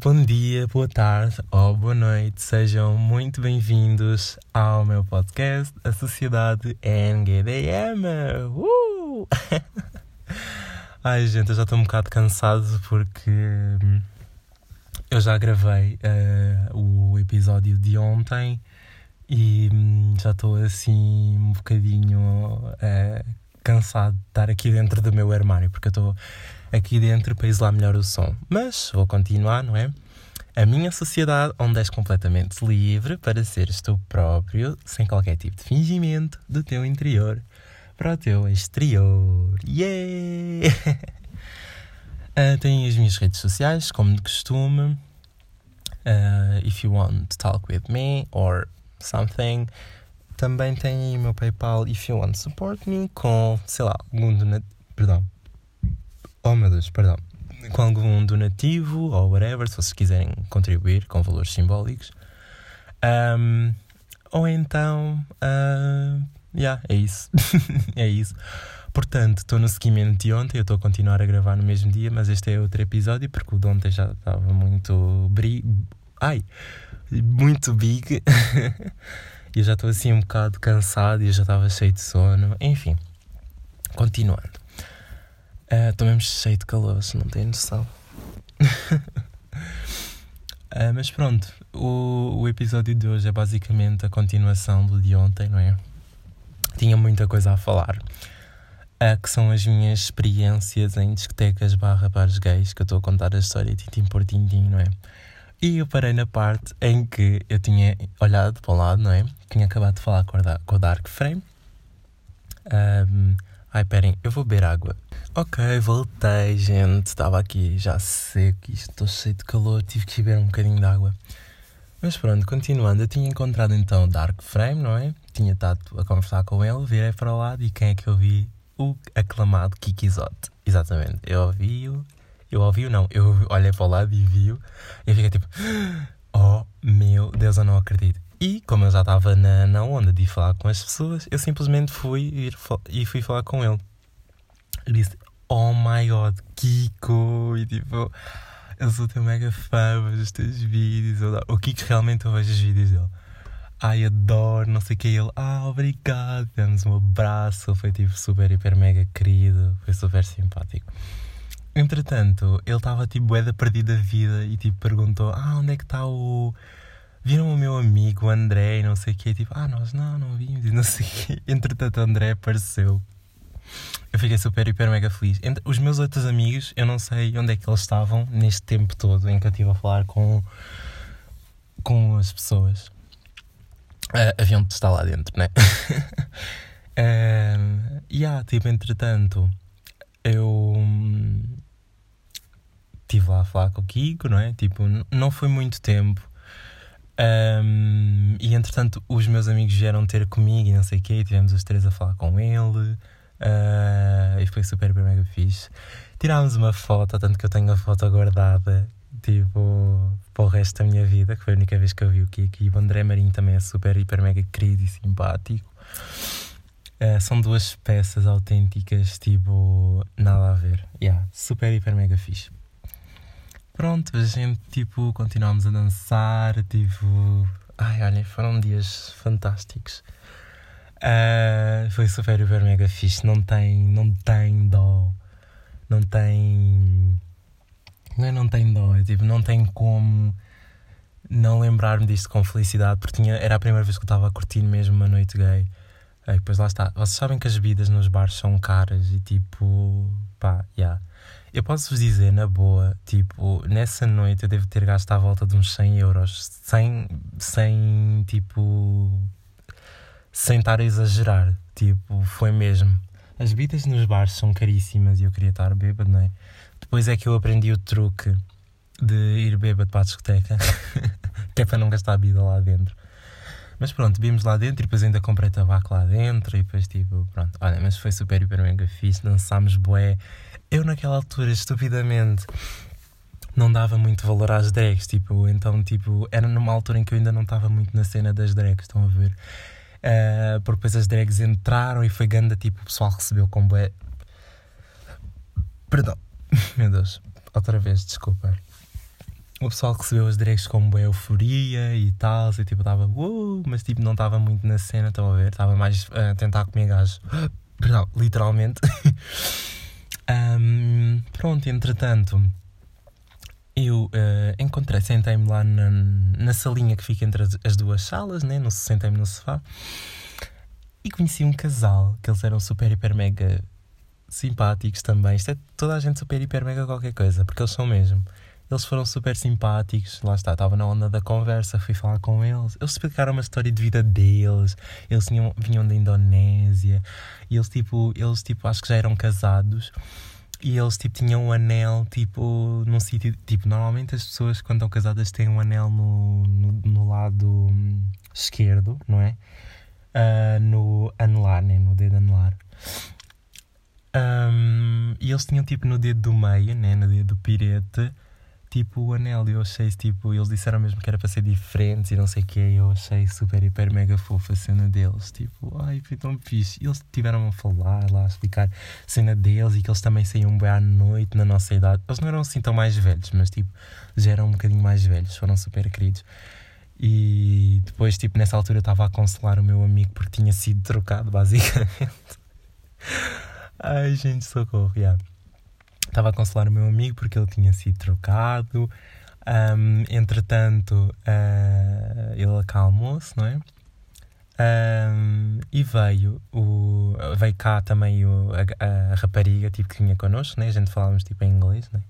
Bom dia, boa tarde ou boa noite. Sejam muito bem-vindos ao meu podcast, A Sociedade NGDM. Uh! Ai, gente, eu já estou um bocado cansado porque hum, eu já gravei uh, o episódio de ontem e hum, já estou assim um bocadinho uh, cansado de estar aqui dentro do meu armário porque eu estou aqui dentro para isolar melhor o som. Mas vou continuar, não é? A minha sociedade onde és completamente livre para seres tu próprio, sem qualquer tipo de fingimento do teu interior para o teu exterior. Yeah! uh, tenho as minhas redes sociais, como de costume. Uh, if you want to talk with me or something. Também tem o meu PayPal if you want to support me com, sei lá, na... Perdão, oh meu Deus, perdão, com algum donativo ou whatever, se vocês quiserem contribuir com valores simbólicos. Um, ou então, uh, yeah, é isso. é isso. Portanto, estou no seguimento de ontem, eu estou a continuar a gravar no mesmo dia, mas este é outro episódio porque o de ontem já estava muito. Bri... Ai! Muito big. e eu já estou assim um bocado cansado e já estava cheio de sono. Enfim, continuando. Estou uh, mesmo cheio de calor, se não tem noção. uh, mas pronto, o, o episódio de hoje é basicamente a continuação do de ontem, não é? Tinha muita coisa a falar. Uh, que são as minhas experiências em discotecas barra bares gays, que eu estou a contar a história tintim por tintim, não é? E eu parei na parte em que eu tinha olhado para o lado, não é? Tinha acabado de falar com, o Dark Frame. Um, ai, perem, eu vou beber água. Ok, voltei, gente. Estava aqui já seco, estou cheio de calor, tive que beber um bocadinho de água. Mas pronto, continuando, eu tinha encontrado então Dark Frame, não é? Tinha estado a conversar com ele, virei para o lado e quem é que eu vi? O aclamado Kiki Zote. Exatamente, eu ouvi-o, eu ouvi-o não, eu olhei para o lado e vi-o e fiquei tipo, oh meu Deus, eu não acredito. E como eu já estava na, na onda de falar com as pessoas, eu simplesmente fui ir, e fui falar com ele. Ele disse: Oh my god, Kiko! E tipo, eu sou teu mega fã, vejo os teus vídeos. O Kiko realmente vejo os vídeos dele. Ai, adoro, não sei o que. Ele, ah, obrigado. Demos um abraço. Foi tipo super, hiper, mega querido. Foi super simpático. Entretanto, ele estava tipo, bué da perdida vida e tipo perguntou: Ah, onde é que está o. Viram o meu amigo André e não sei o que. Tipo, ah, nós não, não vimos e não sei o que. Entretanto, André apareceu eu fiquei super, hiper, mega feliz. Entre os meus outros amigos, eu não sei onde é que eles estavam neste tempo todo em que eu estive a falar com, com as pessoas. Uh, haviam de estar lá dentro, né? uh, e yeah, tipo, entretanto, eu estive lá a falar com o Kiko, não é? Tipo, não foi muito tempo. Um, e entretanto, os meus amigos vieram ter comigo e não sei o quê, e tivemos os três a falar com ele. Uh, e foi super, super mega fixe. Tirámos uma foto, tanto que eu tenho a foto guardada, tipo, para o resto da minha vida, que foi a única vez que eu vi o Kiko. E o André Marinho também é super, hiper, mega querido e simpático. Uh, são duas peças autênticas, tipo, nada a ver. Yeah, super, hiper, mega fixe. Pronto, a gente, tipo, continuámos a dançar, tipo... Ai, olha, foram dias fantásticos. Uh, foi super, super mega fixe. Não tem, não tem dó. Não tem. Não é não tem dó, é tipo, não tem como não lembrar-me disto com felicidade, porque tinha, era a primeira vez que eu estava a curtir mesmo uma noite gay. Aí depois lá está. Vocês sabem que as bebidas nos bares são caras e tipo. pá, yeah. Eu posso vos dizer, na boa, tipo, nessa noite eu devo ter gasto à volta de uns 100 euros. Sem, sem tipo sem estar a exagerar. Tipo, foi mesmo. As bebidas nos bares são caríssimas e eu queria estar bêbado, não é? Depois é que eu aprendi o truque de ir bêbado para a discoteca, que é para não gastar a bebida lá dentro. Mas pronto, vimos lá dentro e depois ainda comprei tabaco lá dentro e depois tipo, pronto, olha, mas foi super, hiper, mega fixe, dançámos bué. Eu naquela altura, estupidamente, não dava muito valor às drags, tipo, então tipo, era numa altura em que eu ainda não estava muito na cena das drags, estão a ver? Uh, porque depois as drags entraram e foi ganda, tipo, o pessoal recebeu como é. Perdão, meu Deus, outra vez, desculpa. o pessoal recebeu as directs com boa euforia e tal, e tipo, estava, uh, mas tipo, não estava muito na cena, estão a ver? Estava mais a tentar comer gajo. Perdão, literalmente. um, pronto, entretanto, eu uh, encontrei, sentei-me lá na, na salinha que fica entre as, as duas salas, né? Sentei-me no sofá e conheci um casal que eles eram super, hiper, mega simpáticos também. Isto é toda a gente super, hiper, mega qualquer coisa, porque eles são mesmo. Eles foram super simpáticos, lá está, estava na onda da conversa, fui falar com eles. Eles explicaram uma história de vida deles, eles tinham, vinham da Indonésia, e eles tipo, eles tipo, acho que já eram casados, e eles tipo tinham um anel tipo num sítio, tipo, normalmente as pessoas quando estão casadas têm um anel no, no, no lado esquerdo, não é? Uh, no anelar, né? no dedo anelar. Um, e eles tinham tipo no dedo do meio, né? no dedo do pirete, tipo o anel. Eu achei tipo, eles disseram mesmo que era para ser diferentes e não sei o que. Eu achei super, hiper, mega fofa a cena deles. Tipo, ai, foi tão fixe. Eles tiveram a falar lá, a explicar a cena deles e que eles também saíam bem à noite na nossa idade. Eles não eram assim tão mais velhos, mas tipo, já eram um bocadinho mais velhos, foram super queridos. E depois, tipo, nessa altura eu estava a consolar o meu amigo porque tinha sido trocado, basicamente. Ai, gente, socorro, yeah. Estava a consolar o meu amigo porque ele tinha sido trocado. Um, entretanto, uh, ele acalmou-se, não é? Um, e veio, o, veio cá também o, a, a, rapariga tipo, que vinha connosco, né? a gente falávamos tipo, em inglês. Né?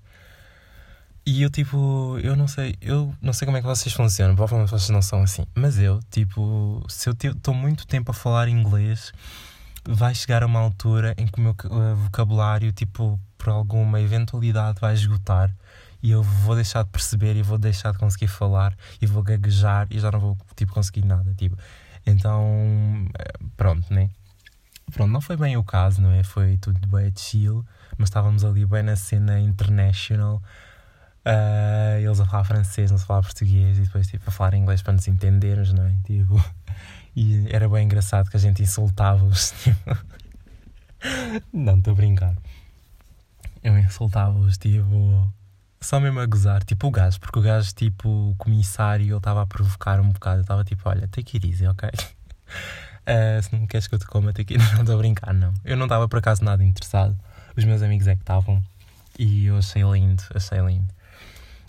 E eu tipo, eu não sei, eu não sei como é que vocês funcionam, provavelmente vocês não são assim, mas eu, tipo, se eu estou muito tempo a falar inglês, vai chegar a uma altura em que o meu vocabulário, tipo, por alguma eventualidade vai esgotar e eu vou deixar de perceber e vou deixar de conseguir falar e vou gaguejar e já não vou tipo conseguir nada tipo. Então pronto né? Pronto não foi bem o caso não é? Foi tudo bem chill mas estávamos ali bem na cena international. Uh, eles a falar francês não se falar português e depois tipo a falar inglês para nos entendermos não é? Tipo e era bem engraçado que a gente insultava-os tipo. Não estou a brincar insultava-os, tipo, só mesmo a gozar, tipo o gajo, porque o gajo, tipo, o comissário, ele estava a provocar um bocado, eu estava tipo, olha, take it easy, ok? Uh, se não queres que eu te coma, take it não estou a brincar, não. Eu não estava por acaso nada interessado, os meus amigos é que estavam, e eu achei lindo, achei lindo.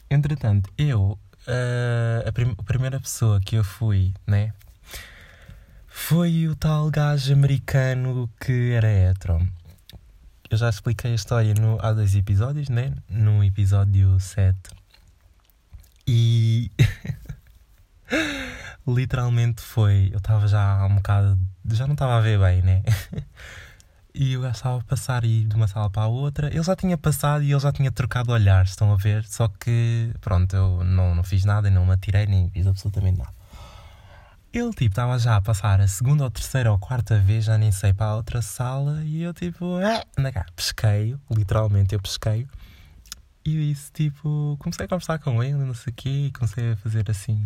Entretanto, eu, uh, a, prim a primeira pessoa que eu fui, né, foi o tal gajo americano que era hetero eu já expliquei a história no, há dois episódios, né? No episódio 7. E. literalmente foi. Eu estava já um bocado. Já não estava a ver bem, né? e eu estava a passar e de uma sala para a outra. Ele já tinha passado e ele já tinha trocado olhares, estão a ver? Só que, pronto, eu não, não fiz nada, não me atirei, nem fiz absolutamente nada. Ele, tipo, estava já a passar a segunda ou terceira ou quarta vez, já nem sei, para a outra sala, e eu, tipo, ah, anda cá, pesquei, literalmente eu pesquei, e isso, tipo, comecei a conversar com ele, não sei o quê, comecei a fazer assim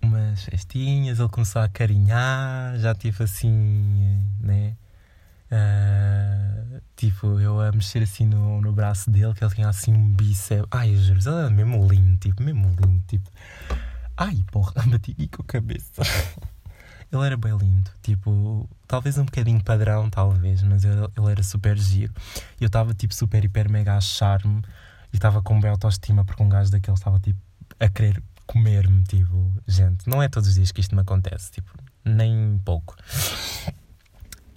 umas festinhas, ele começou a carinhar, já tive assim, né? Uh, tipo, eu a mexer assim no, no braço dele, que ele tinha assim um bíceps. Ai, eu juro, ele era mesmo lindo, tipo, mesmo lindo, tipo. Ai, porra, bati aqui com a cabeça. ele era bem lindo, tipo, talvez um bocadinho padrão, talvez, mas ele, ele era super giro. E eu estava, tipo, super, hiper, mega a achar-me e estava com bem autoestima porque um gajo daquele estava, tipo, a querer comer-me, tipo, gente, não é todos os dias que isto me acontece, tipo, nem pouco.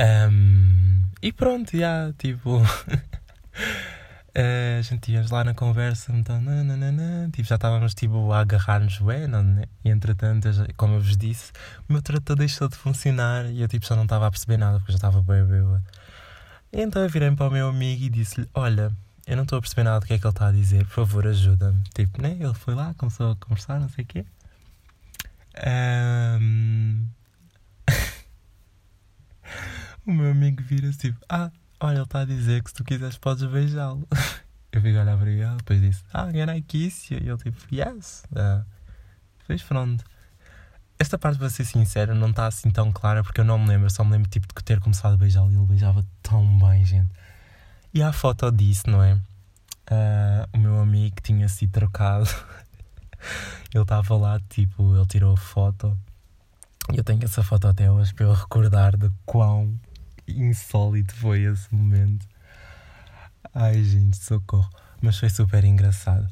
Um, e pronto, já, tipo. Uh, a gente íamos lá na conversa, então, nananana, tipo, já estávamos tipo, a agarrar-nos bem, né? e entretanto, como eu vos disse, o meu trator deixou de funcionar e eu tipo, já não estava a perceber nada porque já estava bem bêbado. Então eu virei para o meu amigo e disse-lhe: Olha, eu não estou a perceber nada do que é que ele está a dizer, por favor, ajuda-me. Tipo, né? Ele foi lá, começou a conversar, não sei o quê. Um... o meu amigo vira-se tipo: Ah Olha, ele está a dizer que se tu quiseres podes beijá-lo. Eu fico a olhar para ele, depois disse, ah, can I kiss? E ele tipo, yes. Uh, depois pronto. Esta parte, para ser sincero, não está assim tão clara porque eu não me lembro, só me lembro tipo de ter começado a beijá-lo e ele beijava tão bem, gente. E a foto disso, não é? Uh, o meu amigo tinha sido trocado ele estava lá, tipo, ele tirou a foto. Eu tenho essa foto até hoje para eu recordar de quão insólito foi esse momento. Ai, gente, socorro. Mas foi super engraçado.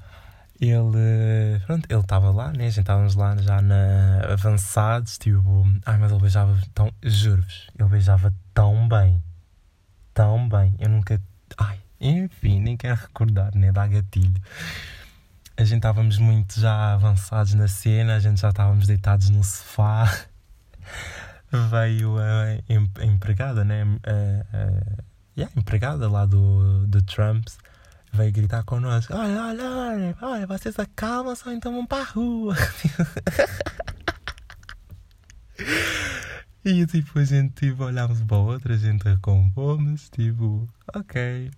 Ele, pronto, ele estava lá, né? A gente estávamos lá já na avançados, tipo, ai, mas ele beijava tão, juro-vos, ele beijava tão bem, tão bem. Eu nunca, ai, enfim, nem quero recordar, né? Dá gatilho. A gente estávamos muito já avançados na cena, a gente já estávamos deitados no sofá. Veio a, a empregada, né? A, a, yeah, empregada lá do, do Trumps veio gritar connosco: Olha, olha, olha, vocês acalmam só então vão para a rua. e tipo, a gente tipo, olhámos para a outra, a gente recompomos, tipo, ok.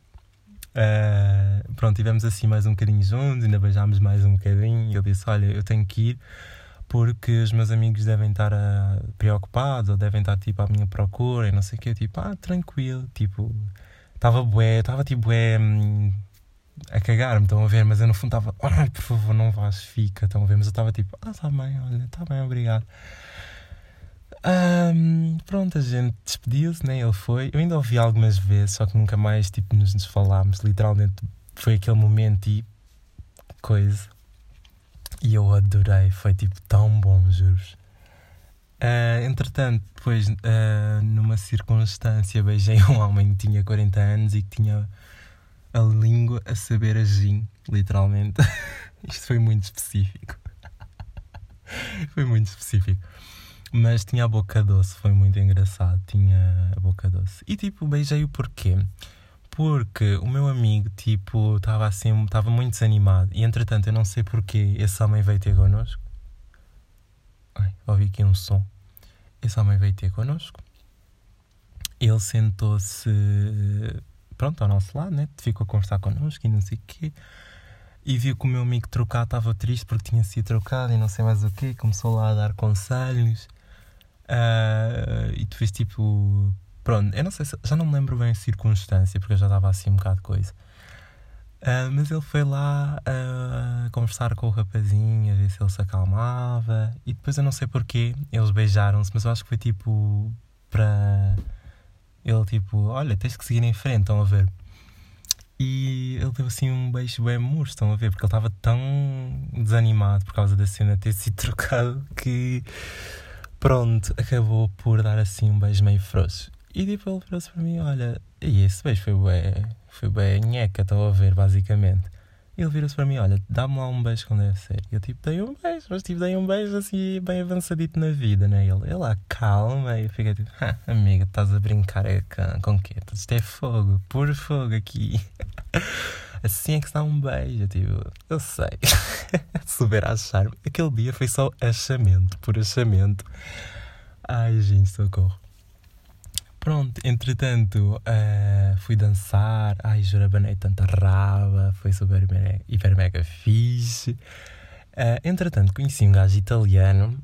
Uh, pronto, tivemos assim mais um bocadinho juntos, ainda beijámos mais um bocadinho. E ele disse: Olha, eu tenho que ir porque os meus amigos devem estar uh, preocupados ou devem estar tipo à minha procura e não sei o que. Tipo, ah, tranquilo, tipo, estava bué, estava tipo bué. Hum, a cagar-me, estão a ver? Mas eu no fundo estava, ai, por favor, não vás, fica, estão a ver? Mas eu estava tipo, ah, está bem, olha, está bem, obrigado. Um, pronto, a gente despediu-se, né? Ele foi. Eu ainda ouvi algumas vezes, só que nunca mais tipo, nos falámos. Literalmente foi aquele momento e coisa. E eu adorei, foi tipo tão bom, juro uh, entretanto, depois, uh, numa circunstância, beijei um homem que tinha 40 anos e que tinha a língua a saber a gin, literalmente. Isto foi muito específico. foi muito específico. Mas tinha a boca doce, foi muito engraçado. Tinha a boca doce. E tipo, beijei-o porquê? Porque o meu amigo, tipo, estava assim, estava muito desanimado. E entretanto, eu não sei porquê esse homem veio ter connosco. Ai, ouvi aqui um som. Esse homem veio ter connosco. Ele sentou-se pronto, ao nosso lado, né? Ficou a conversar connosco e não sei o quê. E viu que o meu amigo trocado estava triste porque tinha sido trocado e não sei mais o quê. Começou lá a dar conselhos. Uh, e tu fez tipo. Pronto, eu não sei, já não me lembro bem a circunstância porque eu já estava assim um bocado de coisa. Uh, mas ele foi lá uh, conversar com o rapazinho, a ver se ele se acalmava. E depois eu não sei porquê, eles beijaram-se, mas eu acho que foi tipo para ele tipo, olha, tens que seguir em frente, estão a ver? E ele deu assim um beijo bem murcho, estão a ver? Porque ele estava tão desanimado por causa da cena ter sido trocado que pronto, acabou por dar assim um beijo meio frouxo. E tipo, ele virou-se para mim, olha, e esse beijo foi bem, foi bem nheca, estão a ver, basicamente ele vira-se para mim: Olha, dá-me lá um beijo como deve ser. Eu tipo, dei um beijo, mas tipo, dei um beijo assim, bem avançadito na vida, né? Ele, ele lá, calma, e fica tipo, ah, amiga, estás a brincar é, com, com quê? Isto é fogo, puro fogo aqui. assim é que se dá um beijo, tipo, eu sei. Souber achar. Aquele dia foi só achamento, por achamento. Ai, gente, socorro. Pronto, entretanto, uh, fui dançar, ai, banei tanta raba, foi super mega, hiper mega fixe. Uh, entretanto, conheci um gajo italiano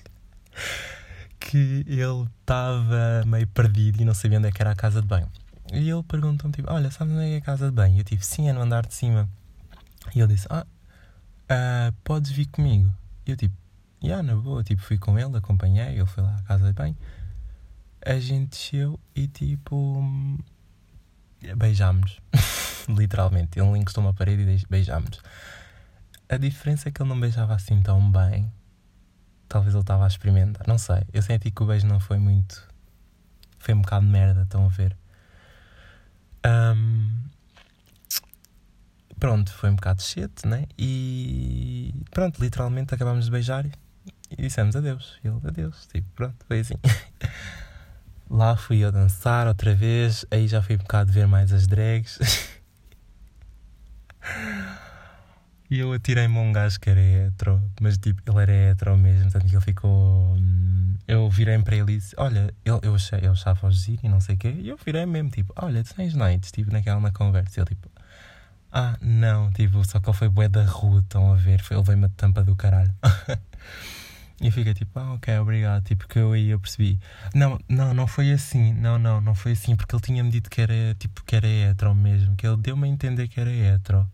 que ele estava meio perdido e não sabia onde é que era a casa de banho. E ele perguntou-me, tipo, olha, sabe onde é que é a casa de banho? E eu, tipo, sim, é no andar de cima. E ele disse, ah, uh, podes vir comigo? E eu, tipo, yeah, na boa, tipo, fui com ele, acompanhei, ele foi lá à casa de banho a gente desceu e tipo. beijámos. Literalmente. Ele encostou uma parede e beijámos. A diferença é que ele não beijava assim tão bem. Talvez ele estava a experimentar. Não sei. Eu senti que o beijo não foi muito. Foi um bocado de merda, estão a ver? Um... Pronto, foi um bocado shit, né? E pronto, literalmente acabámos de beijar e dissemos adeus. Ele, adeus. Tipo, pronto, foi assim. Lá fui eu dançar outra vez, aí já fui um bocado ver mais as drags. e eu atirei-me a um gajo que era hetero, mas tipo, ele era hetero mesmo, portanto ele ficou. Hum, eu virei para ele e disse: Olha, eu, eu, achei, eu achava o giro e não sei o quê, e eu virei mesmo, tipo, Olha, tu tens nights, tipo, naquela na conversa. E ele tipo, Ah, não, tipo, só que ele foi bué da rua, estão a ver, ele veio-me tampa do caralho. E fiquei tipo, ah, ok, obrigado. Tipo, que eu aí eu percebi. Não, não, não foi assim. Não, não, não foi assim. Porque ele tinha-me dito que era, tipo, que era hetero mesmo. Que ele deu-me a entender que era hetero.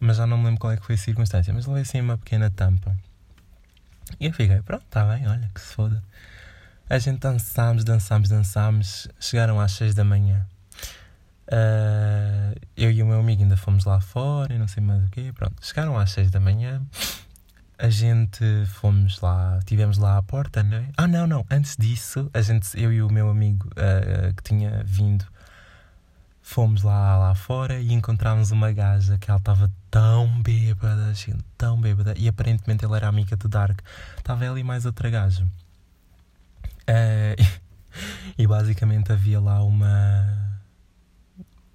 mas já não me lembro qual é que foi a circunstância, mas levei assim uma pequena tampa. E eu fiquei, pronto, está bem, olha, que se foda. A gente dançámos, dançámos, dançámos, chegaram às 6 da manhã. Uh, eu e o meu amigo ainda fomos lá fora e não sei mais o quê. Pronto, chegaram às 6 da manhã. A gente fomos lá, tivemos lá à porta, não é? Ah, não, não, antes disso, a gente, eu e o meu amigo uh, que tinha vindo, fomos lá, lá fora e encontramos uma gaja que ela estava tão bêbada, gente, tão bêbada, e aparentemente ela era amiga do Dark. Estava ela e mais outra gaja. Uh, e basicamente havia lá uma.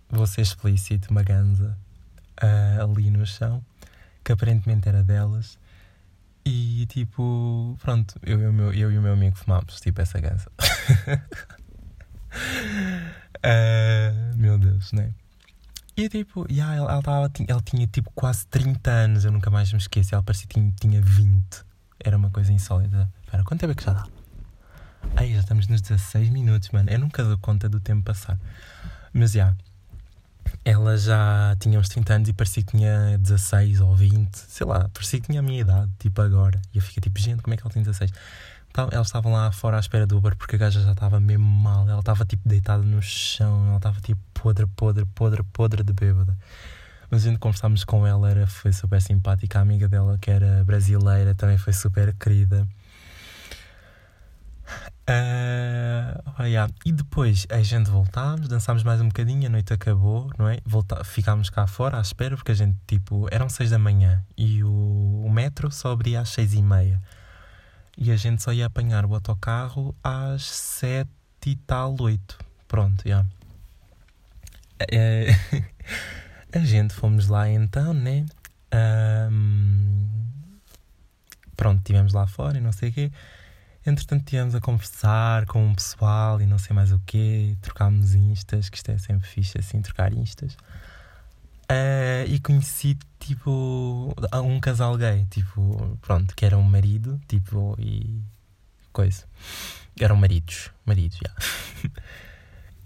Vou ser explícito, uma ganza uh, ali no chão, que aparentemente era delas. E tipo, pronto, eu, eu, eu, eu e o meu amigo fumámos, tipo, essa ganza. uh, meu Deus, né? E tipo, yeah, ela, ela, tava, ela tinha tipo quase 30 anos, eu nunca mais me esqueço. Ela parecia que tinha, tinha 20. Era uma coisa insólita. Espera, quanto tempo é que já dá? Ai, já estamos nos 16 minutos, mano. Eu nunca dou conta do tempo passar. Mas já. Yeah, ela já tinha uns 30 anos e parecia que tinha 16 ou 20, sei lá, parecia que tinha a minha idade, tipo agora. E eu fiquei tipo, gente, como é que ela tem 16? Então, elas estavam lá fora à espera do Uber porque a gaja já estava mesmo mal. Ela estava tipo deitada no chão, ela estava tipo podre, podre, podre, podre de bêbada. Mas gente conversámos com ela, era, foi super simpática. A amiga dela, que era brasileira, também foi super querida. Uh, oh, yeah. E depois a gente voltámos, dançámos mais um bocadinho, a noite acabou, não é? Voltá ficámos cá fora à espera, porque a gente, tipo, eram seis da manhã e o, o metro só abria às seis e meia. E a gente só ia apanhar o autocarro às sete e tal, oito. Pronto, já. Yeah. a gente fomos lá então, né? Um, pronto, estivemos lá fora e não sei o quê. Entretanto, estivemos a conversar com o pessoal e não sei mais o quê, trocámos instas, que isto é sempre fixe assim, trocar instas. Uh, e conheci, tipo, um casal gay, tipo, pronto, que era um marido, tipo, e coisa. Eram maridos, maridos, já. Yeah.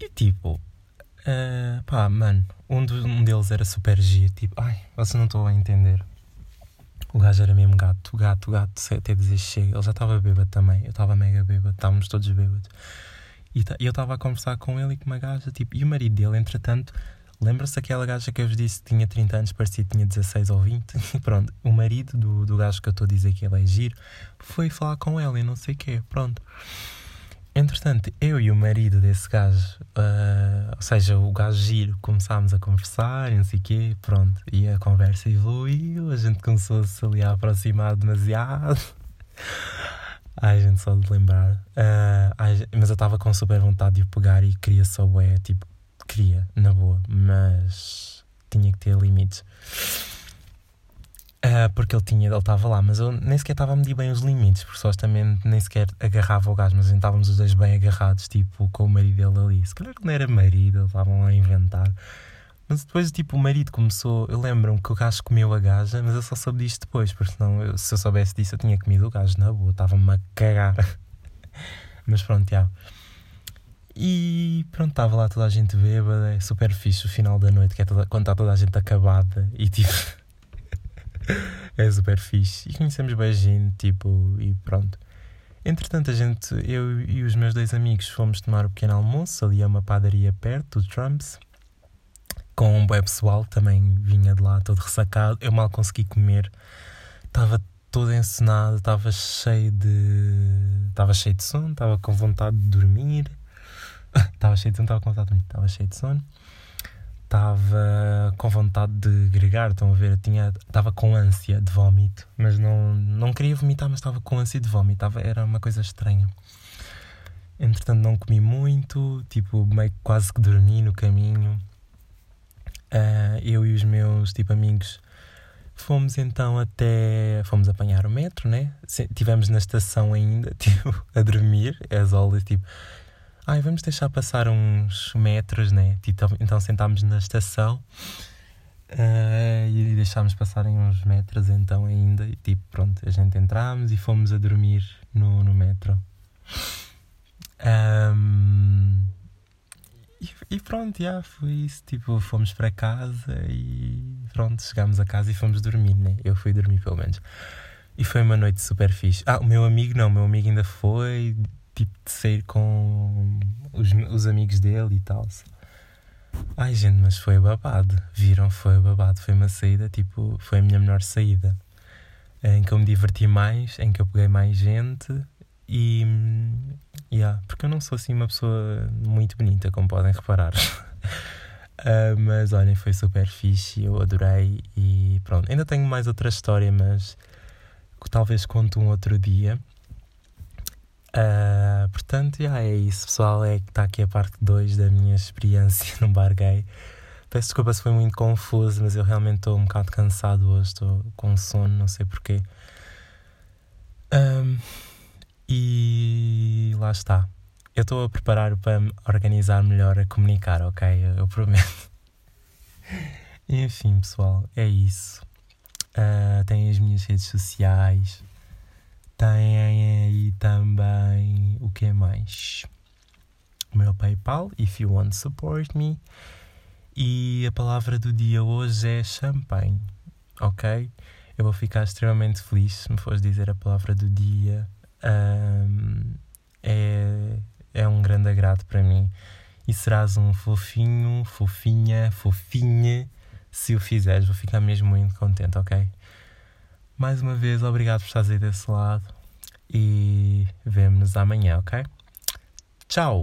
e tipo, uh, pá, mano, um, um deles era super giro, tipo, ai, vocês não estão a entender. O gajo era mesmo gato, gato, gato, até dizer chega. Ele já estava bêbado também, eu estava mega bêbado, estávamos todos bêbados. E eu estava a conversar com ele e com uma gaja, tipo, e o marido dele, entretanto, lembra-se daquela gaja que eu vos disse que tinha 30 anos, parecia que tinha 16 ou 20? E pronto, o marido do, do gajo que eu estou a dizer que ele é giro foi falar com ela e não sei o quê, pronto. Entretanto, eu e o marido desse gajo, uh, ou seja, o gajo giro, começámos a conversar não sei o quê, pronto. E a conversa evoluiu, a gente começou-se ali a aproximar demasiado. Ai, gente, só de lembrar. Uh, ai, mas eu estava com super vontade de o pegar e queria só é tipo, queria, na boa, mas tinha que ter limites. Uh, porque ele tinha, ele estava lá, mas eu nem sequer estava a medir bem os limites, porque só também nem sequer agarrava o gás, mas estávamos os dois bem agarrados, tipo, com o marido dele ali. Se calhar não era marido, estavam a inventar. Mas depois, tipo, o marido começou. Eu lembro-me que o gajo comeu a gaja, mas eu só soube disto depois, porque senão, eu, se eu soubesse disso, eu tinha comido o gajo na boa, estava-me a cagar. mas pronto, já. E pronto, estava lá toda a gente bêbada, é super fixe o final da noite, que é toda, quando está toda a gente acabada e tipo. é super fixe. E conhecemos bem gente, tipo, e pronto. Entretanto, a gente, eu e os meus dois amigos fomos tomar o um pequeno almoço ali a uma padaria perto, do Trumps, com um bom pessoal também vinha de lá todo ressacado. Eu mal consegui comer, estava todo encenado, estava cheio de. estava cheio de sono, estava com vontade de dormir. Estava cheio de sono, estava com vontade de dormir, estava cheio de sono estava com vontade de gregar, estão a ver? Tinha, estava com ânsia de vómito, mas não, não queria vomitar, mas estava com ânsia de vómito, estava, era uma coisa estranha. Entretanto, não comi muito, tipo, meio quase que dormi no caminho. Uh, eu e os meus tipo amigos fomos então até. Fomos apanhar o metro, né? Tivemos na estação ainda, tipo, a dormir, as aulas, tipo ai, vamos deixar passar uns metros, né? Então, então sentámos na estação uh, e deixámos passarem uns metros então ainda. E tipo, pronto, a gente entramos e fomos a dormir no, no metro. Um, e, e pronto, já foi isso. Tipo, fomos para casa e pronto, chegámos a casa e fomos dormir, né? Eu fui dormir pelo menos. E foi uma noite super fixe. Ah, o meu amigo não, o meu amigo ainda foi, tipo, de sair com os, os amigos dele e tal. Ai, gente, mas foi babado. Viram? Foi babado. Foi uma saída, tipo, foi a minha melhor saída. Em que eu me diverti mais, em que eu peguei mais gente e. Yeah, porque eu não sou assim uma pessoa muito bonita, como podem reparar. uh, mas olhem, foi super fixe, eu adorei e pronto. Ainda tenho mais outra história, mas talvez conto um outro dia. Uh, portanto, yeah, é isso, pessoal. É que está aqui a parte 2 da minha experiência no bar gay. Peço desculpa se foi muito confuso, mas eu realmente estou um bocado cansado hoje, estou com sono, não sei porquê. Um, e lá está. Eu estou a preparar para me organizar melhor a comunicar, ok? Eu prometo. Enfim, pessoal, é isso. Uh, tem as minhas redes sociais. Tem aí também o que mais? O meu PayPal, if you want to support me. E a palavra do dia hoje é champanhe, ok? Eu vou ficar extremamente feliz se me fores dizer a palavra do dia. Um, é, é um grande agrado para mim. E serás um fofinho, fofinha, fofinha. Se o fizeres, vou ficar mesmo muito contente, ok? Mais uma vez, obrigado por estares aí desse lado e vemo-nos amanhã, ok? Tchau!